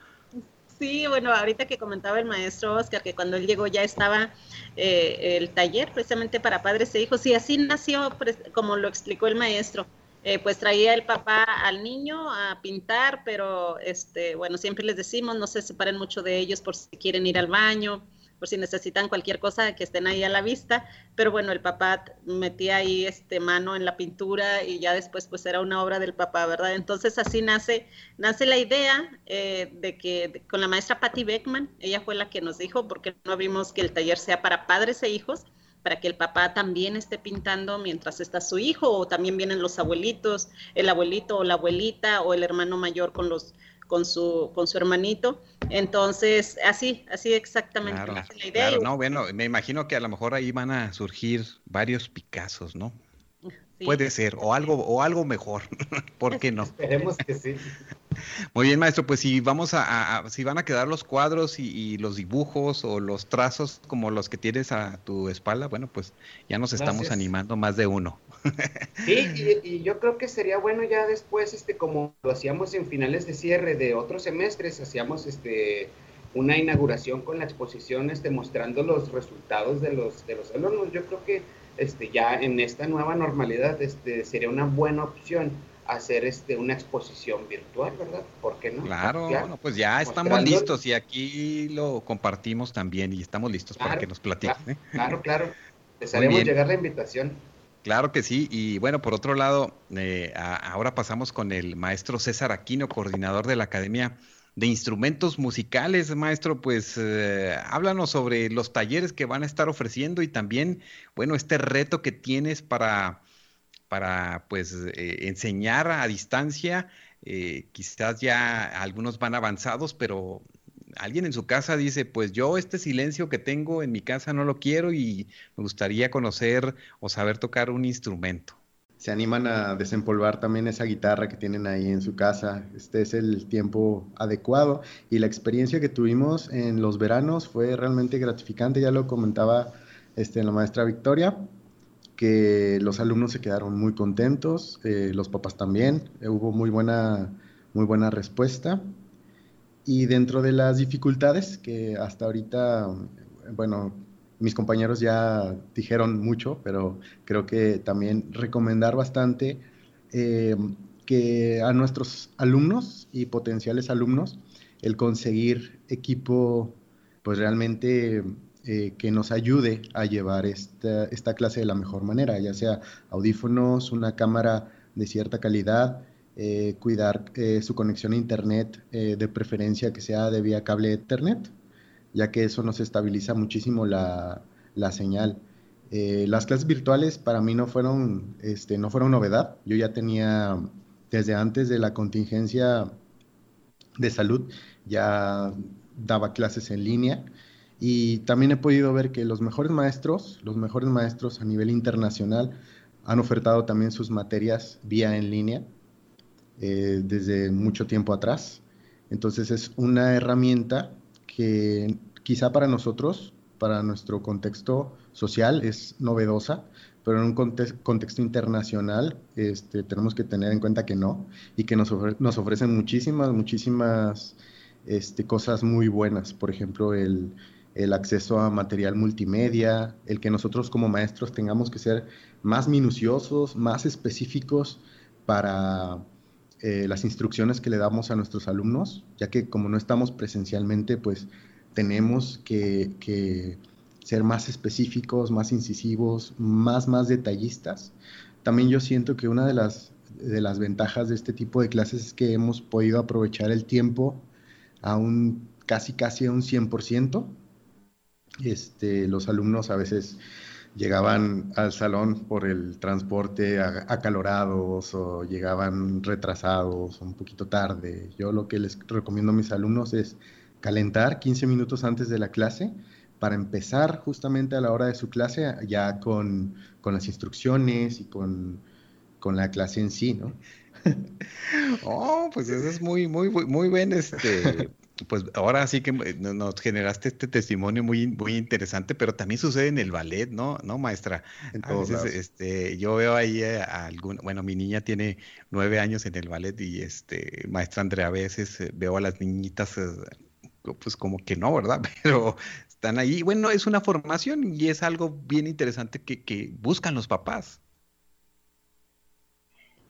Sí, bueno, ahorita que comentaba el maestro Oscar que cuando él llegó ya estaba eh, el taller precisamente para padres e hijos y así nació, como lo explicó el maestro. Eh, pues traía el papá al niño a pintar, pero este, bueno, siempre les decimos, no se separen mucho de ellos por si quieren ir al baño, por si necesitan cualquier cosa que estén ahí a la vista, pero bueno, el papá metía ahí este mano en la pintura y ya después pues era una obra del papá, ¿verdad? Entonces así nace, nace la idea eh, de que con la maestra Patty Beckman, ella fue la que nos dijo, porque no abrimos que el taller sea para padres e hijos, para que el papá también esté pintando mientras está su hijo, o también vienen los abuelitos, el abuelito o la abuelita, o el hermano mayor con los con su, con su hermanito. Entonces, así, así exactamente la idea. Claro, no, bueno, me imagino que a lo mejor ahí van a surgir varios Picassos, ¿no? Puede ser, o algo, o algo mejor, ¿por qué no? Esperemos que sí. Muy bien, maestro, pues si vamos a, si van a quedar los cuadros y, los dibujos o los trazos como los que tienes a tu espalda, bueno, pues ya nos estamos animando más de uno. Sí, y, yo creo que sería bueno ya después, este, como lo hacíamos en finales de cierre de otros semestres, hacíamos este una inauguración con la exposición, este, mostrando los resultados de los, de los alumnos. Yo creo que este, ya en esta nueva normalidad este, sería una buena opción hacer este, una exposición virtual, ¿verdad? ¿Por qué no? Claro, bueno, pues ya estamos listos y aquí lo compartimos también y estamos listos para que nos platiquen. ¿eh? Claro, claro. Les haremos llegar la invitación. Claro que sí. Y bueno, por otro lado, eh, ahora pasamos con el maestro César Aquino, coordinador de la Academia de Instrumentos Musicales. Maestro, pues eh, háblanos sobre los talleres que van a estar ofreciendo y también, bueno, este reto que tienes para para pues eh, enseñar a distancia. Eh, quizás ya algunos van avanzados, pero alguien en su casa dice, pues yo este silencio que tengo en mi casa no lo quiero y me gustaría conocer o saber tocar un instrumento. Se animan a desempolvar también esa guitarra que tienen ahí en su casa. Este es el tiempo adecuado y la experiencia que tuvimos en los veranos fue realmente gratificante, ya lo comentaba este, la maestra Victoria que los alumnos se quedaron muy contentos, eh, los papás también, eh, hubo muy buena, muy buena respuesta. Y dentro de las dificultades, que hasta ahorita, bueno, mis compañeros ya dijeron mucho, pero creo que también recomendar bastante eh, que a nuestros alumnos y potenciales alumnos el conseguir equipo pues realmente eh, que nos ayude a llevar esta, clase de la mejor manera, ya sea audífonos, una cámara de cierta calidad, eh, cuidar eh, su conexión a Internet, de preferencia que sea de vía cable Ethernet, ya que eso nos estabiliza muchísimo la, señal. las clases virtuales para mí no fueron, este, no fueron novedad. Yo ya tenía, desde antes de la contingencia de salud, ya daba clases en línea y también he podido ver que los mejores maestros, los mejores maestros a nivel internacional, han ofertado también sus materias vía en línea eh, desde mucho tiempo atrás. Entonces es una herramienta que quizá para nosotros, para nuestro contexto social, es novedosa, pero en un contexto internacional este, tenemos que tener en cuenta que no y que nos, nos ofrecen muchísimas, muchísimas este, cosas muy buenas. Por ejemplo, el acceso a material multimedia, el que nosotros como maestros tengamos que ser más minuciosos, más específicos para eh, las instrucciones que le damos a nuestros alumnos, ya que como no estamos presencialmente, pues tenemos que, ser más específicos, más incisivos, más, más detallistas. También yo siento que una de las, de las ventajas de este tipo de clases es que hemos podido aprovechar el tiempo a un casi, casi a un 100%. Este, los alumnos a veces llegaban al salón por el transporte acalorados o llegaban retrasados un poquito tarde. Yo lo que les recomiendo a mis alumnos es calentar 15 minutos antes de la clase para empezar justamente a la hora de su clase ya con, las instrucciones y con, la clase en sí, ¿no? oh, pues eso es muy, muy, muy, muy bien este pues ahora sí que eh, nos generaste este testimonio muy, muy interesante, pero también sucede en el ballet, ¿no? ¿No, maestra? Entonces, este, yo veo ahí a, algún, bueno, mi niña tiene nueve años en el ballet y este, maestra Andrea, a veces eh, veo a las niñitas, eh, pues como que no, ¿verdad? Pero están ahí. Bueno, es una formación y es algo bien interesante que, que buscan los papás.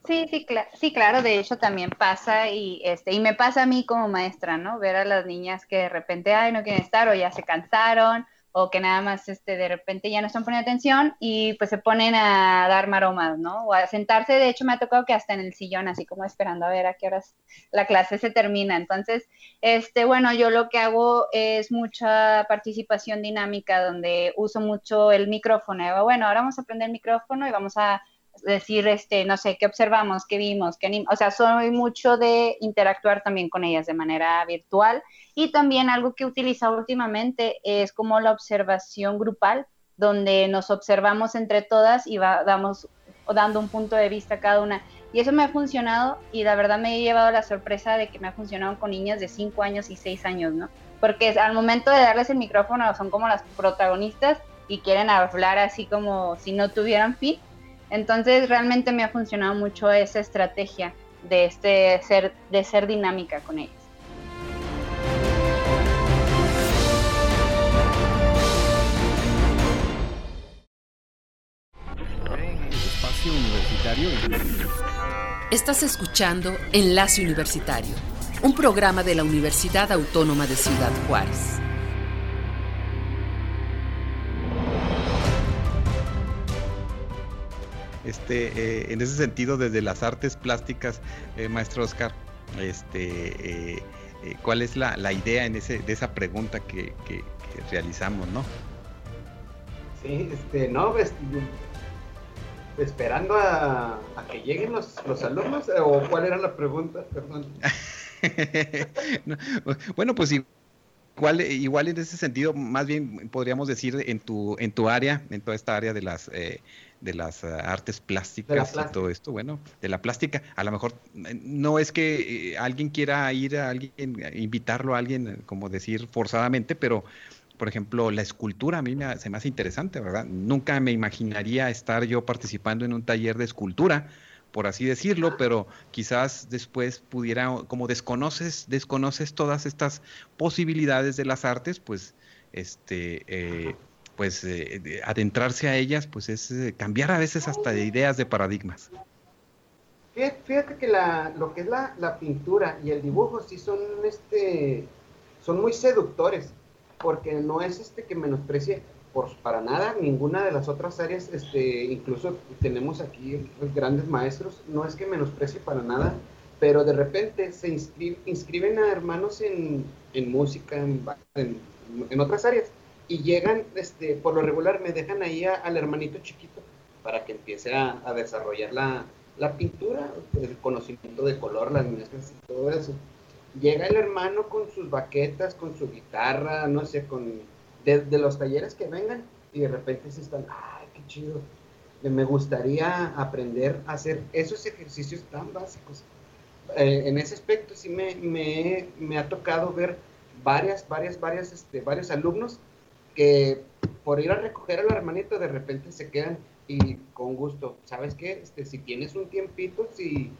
Sí, sí, sí, claro, de hecho también pasa y este y me pasa a mí como maestra, ¿no? Ver a las niñas que de repente ay, no quieren estar o ya se cansaron o que nada más este de repente ya no están poniendo atención y pues se ponen a dar maromas, ¿no? O a sentarse, de hecho me ha tocado que hasta en el sillón así como esperando a ver a qué horas la clase se termina. Entonces, este bueno, yo lo que hago es mucha participación dinámica donde uso mucho el micrófono. Bueno, ahora vamos a aprender el micrófono y vamos a decir, este, no sé, qué observamos, qué vimos, qué o sea, soy mucho de interactuar también con ellas de manera virtual y también algo que he utilizado últimamente es como la observación grupal, donde nos observamos entre todas y damos dando un punto de vista cada una. Y eso me ha funcionado y la verdad me he llevado la sorpresa de que me ha funcionado con niñas de 5 años y 6 años, ¿no? Porque al momento de darles el micrófono son como las protagonistas y quieren hablar así como si no tuvieran fin Entonces realmente me ha funcionado mucho esa estrategia de este ser, de ser dinámica con ellos. Universitario. Estás escuchando Enlace Universitario, un programa de la Universidad Autónoma de Ciudad Juárez. Este, eh, en ese sentido, desde las artes plásticas, eh, maestro Oscar, este, eh, ¿cuál es la, idea en ese, de esa pregunta que, realizamos, no? Sí, este, no, pues, esperando a, que lleguen los, los, alumnos, o cuál era la pregunta, perdón. bueno, pues igual, igual en ese sentido, más bien podríamos decir en tu, en tu área, en toda esta área de las de las eh, artes plásticas y todo esto, bueno, de la plástica. A lo mejor eh, no es que eh, alguien quiera ir a alguien, invitarlo a alguien, como decir forzadamente, pero por ejemplo, la escultura a mí me, se me hace interesante, ¿verdad? Nunca me imaginaría estar yo participando en un taller de escultura, por así decirlo, pero quizás después pudiera, como desconoces, desconoces todas estas posibilidades de las artes, pues este eh, pues eh, adentrarse a ellas, pues es eh, cambiar a veces hasta de ideas de paradigmas. Fíjate que la, lo que es la, la, pintura y el dibujo sí son, este, son muy seductores, porque no es este que menosprecie por, para nada ninguna de las otras áreas, este, incluso tenemos aquí grandes maestros, no es que menosprecie para nada, pero de repente se inscriben a hermanos en, en música, en, en, en otras áreas, y llegan, este, por lo regular me dejan ahí al hermanito chiquito para que empiece a, desarrollar la, pintura, el conocimiento de color, las mezclas y todo eso. Llega el hermano con sus baquetas, con su guitarra, no sé, con de, los talleres que vengan y de repente se están, ay, qué chido, me gustaría aprender a hacer esos ejercicios tan básicos. Eh, en ese aspecto sí me, me, me, ha tocado ver varias, varias, varias, este, varios alumnos que por ir a recoger al hermanito de repente se quedan y con gusto, ¿sabes qué? Este, si tienes un tiempito, si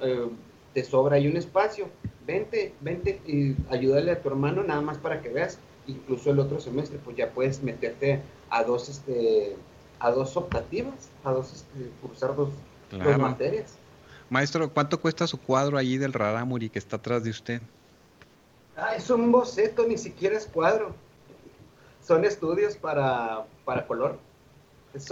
eh, te sobra ahí un espacio, vente, vente y ayúdale a tu hermano nada más para que veas. Incluso el otro semestre, pues ya puedes meterte a dos, este, a dos optativas, a dos, este, cursar dos, materias. Maestro, ¿cuánto cuesta su cuadro allí del Raramuri que está atrás de usted? Ah, es un boceto, ni siquiera es cuadro son estudios para, para color.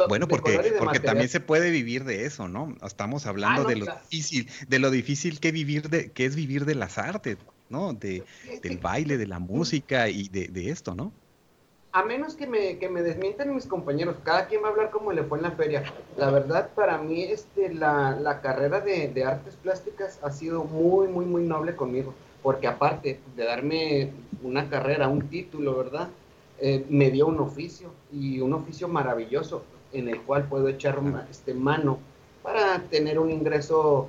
bueno, porque, porque también se puede vivir de eso, ¿no? Estamos hablando ah, de lo difícil, de lo difícil que vivir de, que es vivir de las artes, ¿no? De, del baile, de la música y de, esto, ¿no? A menos que me, que me desmientan mis compañeros, cada quien va a hablar como le fue en la feria. La verdad, para mí, este, la, la carrera de, de artes plásticas ha sido muy, muy, muy noble conmigo. Porque aparte de darme una carrera, un título, ¿verdad? Eh, me dio un oficio y un oficio maravilloso en el cual puedo echar este, mano para tener un ingreso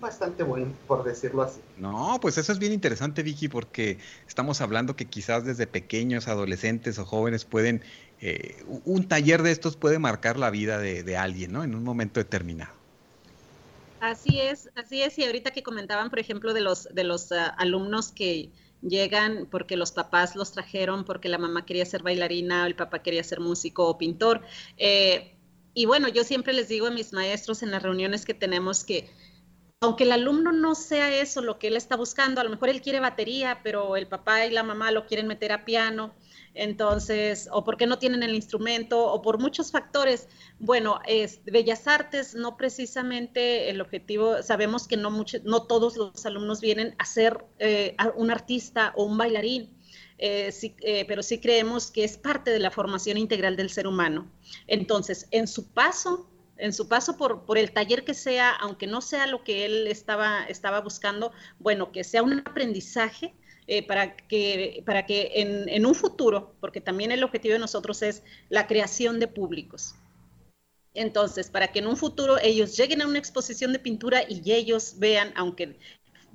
bastante bueno, por decirlo así. No, pues eso es bien interesante, Vicky, porque estamos hablando que quizás desde pequeños, adolescentes o jóvenes pueden, eh, un taller de estos puede marcar la vida de, alguien, ¿no? En un momento determinado. Así es, así es. Y ahorita que comentaban, por ejemplo, de los, de los ah, alumnos que llegan porque los papás los trajeron, porque la mamá quería ser bailarina, o el papá quería ser músico o pintor. Eh, y bueno, yo siempre les digo a mis maestros en las reuniones que tenemos que aunque el alumno no sea eso lo que él está buscando, a lo mejor él quiere batería, pero el papá y la mamá lo quieren meter a piano, entonces, o porque no tienen el instrumento, o por muchos factores. Bueno, es, Bellas Artes no precisamente el objetivo, sabemos que no, no todos los alumnos vienen a ser eh, un artista o un bailarín. Eh, eh, pero sí creemos que es parte de la formación integral del ser humano. Entonces, en su paso en su paso por, por, el taller que sea, aunque no sea lo que él estaba, estaba buscando, bueno, que sea un aprendizaje eh, para que, para que en, en, un futuro, porque también el objetivo de nosotros es la creación de públicos. Entonces, para que en un futuro ellos lleguen a una exposición de pintura y ellos vean, aunque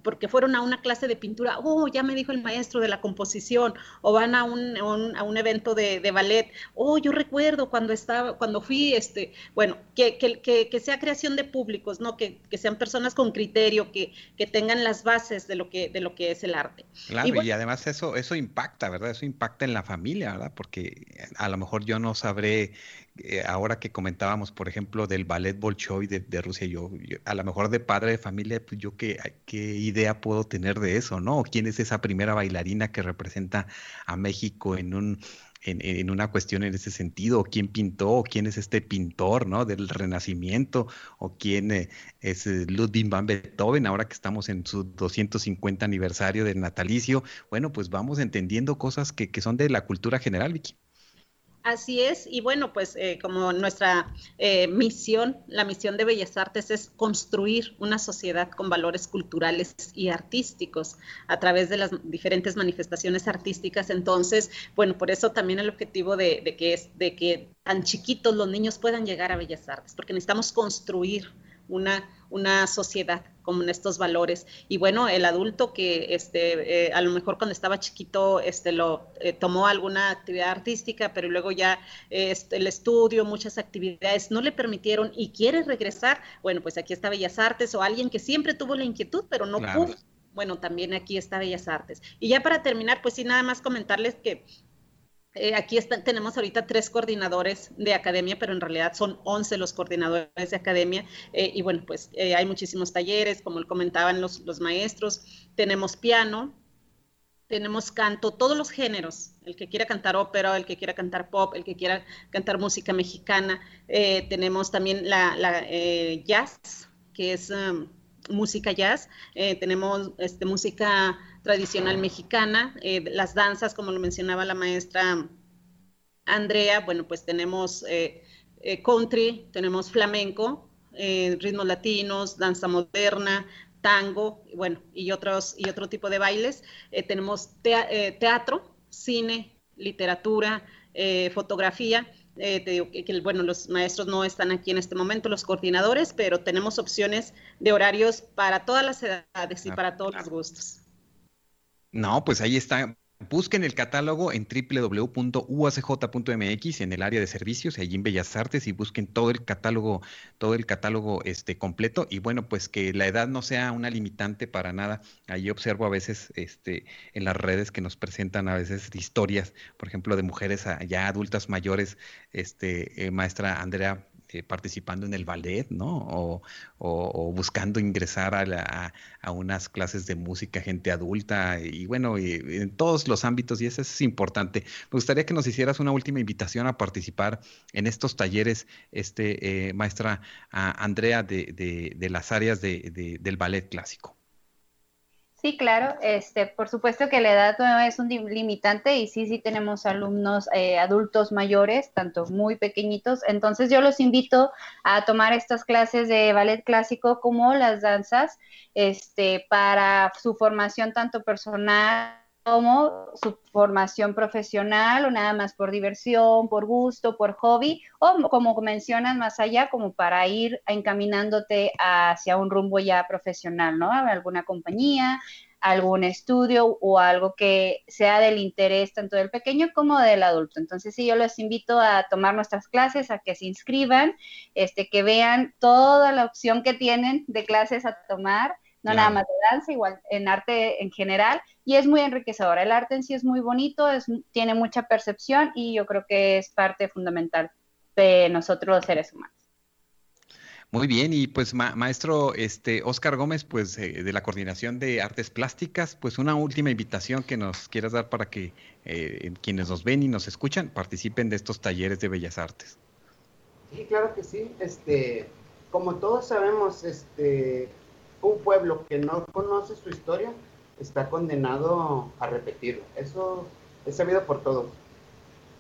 porque fueron a una clase de pintura, oh, ya me dijo el maestro de la composición, o van a un, a un evento de, de, ballet, oh, yo recuerdo cuando estaba, cuando fui, este, bueno, que, que, que, sea creación de públicos, ¿no? Que, sean personas con criterio, que, que tengan las bases de lo que, de lo que es el arte. Claro, y, además eso, eso impacta, ¿verdad? Eso impacta en la familia, ¿verdad? Porque a lo mejor yo no sabré eh, ahora que comentábamos, por ejemplo, del ballet Bolshoi de, Rusia, yo, a lo mejor de padre de familia, pues yo qué, qué idea puedo tener de eso, ¿no? ¿Quién es esa primera bailarina que representa a México en un en, una cuestión en ese sentido, quién pintó, quién es este pintor, ¿no? Del Renacimiento, o quién eh, es eh, Ludwig van Beethoven, ahora que estamos en su 250 aniversario del natalicio. Bueno, pues vamos entendiendo cosas que, que son de la cultura general, Vicky. Así es, y bueno, pues eh, como nuestra eh, misión, la misión de Bellas Artes es construir una sociedad con valores culturales y artísticos a través de las diferentes manifestaciones artísticas. Entonces, bueno, por eso también el objetivo de, que es de que tan chiquitos los niños puedan llegar a Bellas Artes, porque necesitamos construir una, una sociedad con estos valores. Y bueno, el adulto que este, eh, a lo mejor cuando estaba chiquito este, lo, eh, tomó alguna actividad artística, pero luego ya este, el estudio, muchas actividades no le permitieron y quiere regresar, bueno, pues aquí está Bellas Artes o alguien que siempre tuvo la inquietud, pero no pudo. Bueno, también aquí está Bellas Artes. Y ya para terminar, pues sí, nada más comentarles que eh, aquí tenemos ahorita tres coordinadores de academia, pero en realidad son 11 los coordinadores de academia. Eh, y bueno, pues eh, hay muchísimos talleres, como comentaban los, los, maestros. Tenemos piano, tenemos canto, todos los géneros. El que quiera cantar ópera, el que quiera cantar pop, el que quiera cantar música mexicana. tenemos también la, jazz, que es um, música jazz. tenemos este, música tradicional mexicana, eh, las danzas, como lo mencionaba la maestra Andrea, bueno, pues tenemos eh, eh, country, tenemos flamenco, ritmos latinos, danza moderna, tango, bueno, y otros y otro tipo de bailes. tenemos teatro, cine, literatura, fotografía. te digo que, bueno, los maestros no están aquí en este momento, los coordinadores, pero tenemos opciones de horarios para todas las edades y para todos los gustos. No, pues ahí está. Busquen el catálogo en www.uacj.mx en el área de servicios, allí en Bellas Artes, y busquen todo el catálogo, todo el catálogo este, completo. Y bueno, pues que la edad no sea una limitante para nada. Ahí observo a veces este, en las redes que nos presentan a veces historias, por ejemplo, de mujeres ya adultas mayores, este, eh, maestra Andrea eh, participando en el ballet, ¿no? O, buscando ingresar a, unas clases de música, gente adulta, y bueno, en todos los ámbitos, y eso es importante. Me gustaría que nos hicieras una última invitación a participar en estos talleres, este, eh, maestra Andrea, de, de, las áreas del ballet clásico. Sí, claro. Este, por supuesto que la edad no es un limitante y sí, sí tenemos alumnos eh, adultos mayores, tanto muy pequeñitos. Entonces yo los invito a tomar estas clases de ballet clásico como las danzas, este, para su formación tanto personal como su formación profesional o nada más por diversión, por gusto, por hobby, o como mencionas más allá, como para ir encaminándote hacia un rumbo ya profesional, ¿no? alguna compañía, algún estudio o algo que sea del interés tanto del pequeño como del adulto. Entonces, sí, yo los invito a tomar nuestras clases, a que se inscriban, este, que vean toda la opción que tienen de clases a tomar no nada más de danza, igual en arte en general, y es muy enriquecedora. El arte en sí es muy bonito, es, tiene mucha percepción y yo creo que es parte fundamental de nosotros los seres humanos. Muy bien, y pues maestro este Oscar Gómez, pues eh, de la Coordinación de Artes Plásticas, pues una última invitación que nos quieras dar para que eh, quienes nos ven y nos escuchan participen de estos talleres de Bellas Artes. Sí, claro que sí. Este, como todos sabemos, este, un pueblo que no conoce su historia está condenado a repetirlo. Eso es sabido por todos.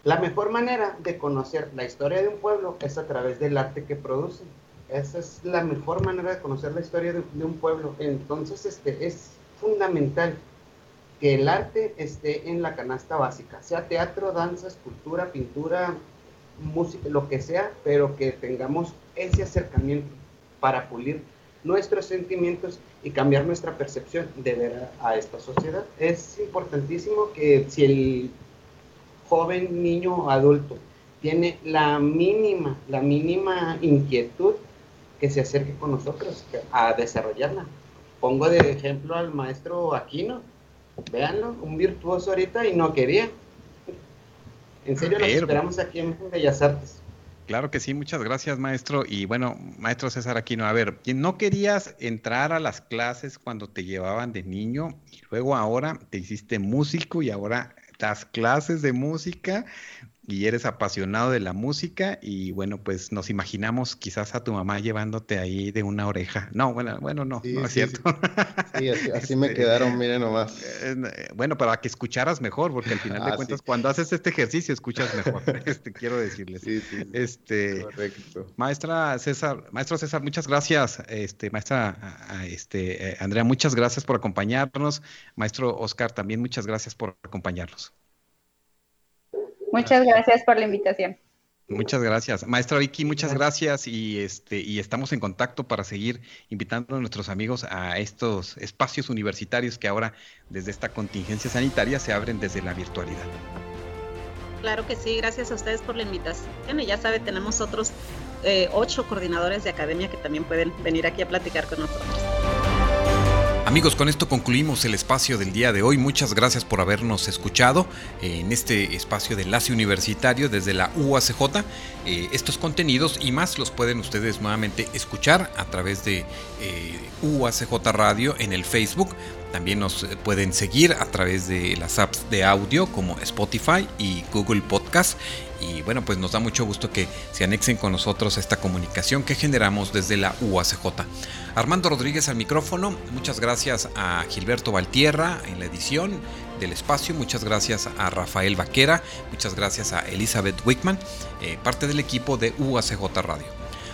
La mejor manera de conocer la historia de un pueblo es a través del arte que produce. Esa es la mejor manera de conocer la historia de, un pueblo. Entonces, este, es fundamental que el arte esté en la canasta básica, sea teatro, danza, escultura, pintura, música, lo que sea, pero que tengamos ese acercamiento para pulir nuestros sentimientos y cambiar nuestra percepción de ver a, esta sociedad. Es importantísimo que si el joven, niño o adulto tiene la mínima, la mínima inquietud, que se acerque con nosotros a desarrollarla. Pongo de ejemplo al maestro Aquino, véanlo, un virtuoso ahorita y no quería. En serio, nos esperamos aquí en Bellas Artes. Claro que sí, muchas gracias, maestro. Y bueno, maestro César Aquino, a ver, ¿no querías entrar a las clases cuando te llevaban de niño y luego ahora te hiciste músico y ahora das clases de música? Y eres apasionado de la música y bueno, pues nos imaginamos quizás a tu mamá llevándote ahí de una oreja. No, bueno, bueno, no, no es cierto. Sí, así, me este, quedaron, miren nomás. Eh, bueno, para que escucharas mejor, porque al final de ah, cuentas, cuando haces este ejercicio escuchas mejor, este, quiero decirles. Sí, sí, este, correcto. Maestra César, maestro César, muchas gracias. Este, maestra este, eh, Andrea, muchas gracias por acompañarnos. Maestro Oscar, también muchas gracias por acompañarnos. Muchas gracias por la invitación. Muchas gracias. Maestra Vicky, muchas gracias y este y estamos en contacto para seguir invitando a nuestros amigos a estos espacios universitarios que ahora desde esta contingencia sanitaria se abren desde la virtualidad. Claro que sí, gracias a ustedes por la invitación y ya sabe, tenemos otros eh, ocho coordinadores de academia que también pueden venir aquí a platicar con nosotros. Amigos, con esto concluimos el espacio del día de hoy. Muchas gracias por habernos escuchado en este espacio de enlace universitario desde la UACJ. Eh, estos contenidos y más los pueden ustedes nuevamente escuchar a través de eh, UACJ Radio en el Facebook. También nos pueden seguir a través de las apps de audio como Spotify y Google Podcast y bueno, pues nos da mucho gusto que se anexen con nosotros esta comunicación que generamos desde la UACJ. Armando Rodríguez al micrófono, muchas gracias a Gilberto Valtierra en la edición del espacio, muchas gracias a Rafael Vaquera, muchas gracias a Elizabeth Wickman, eh, parte del equipo de UACJ Radio.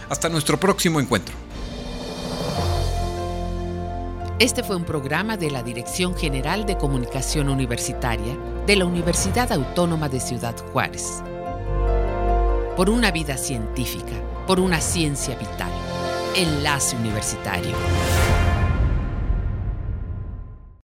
Hasta nuestro próximo encuentro. Este fue un programa de la Dirección General de Comunicación Universitaria de la Universidad Autónoma de Ciudad Juárez por una vida científica, por una ciencia vital. Enlace Universitario.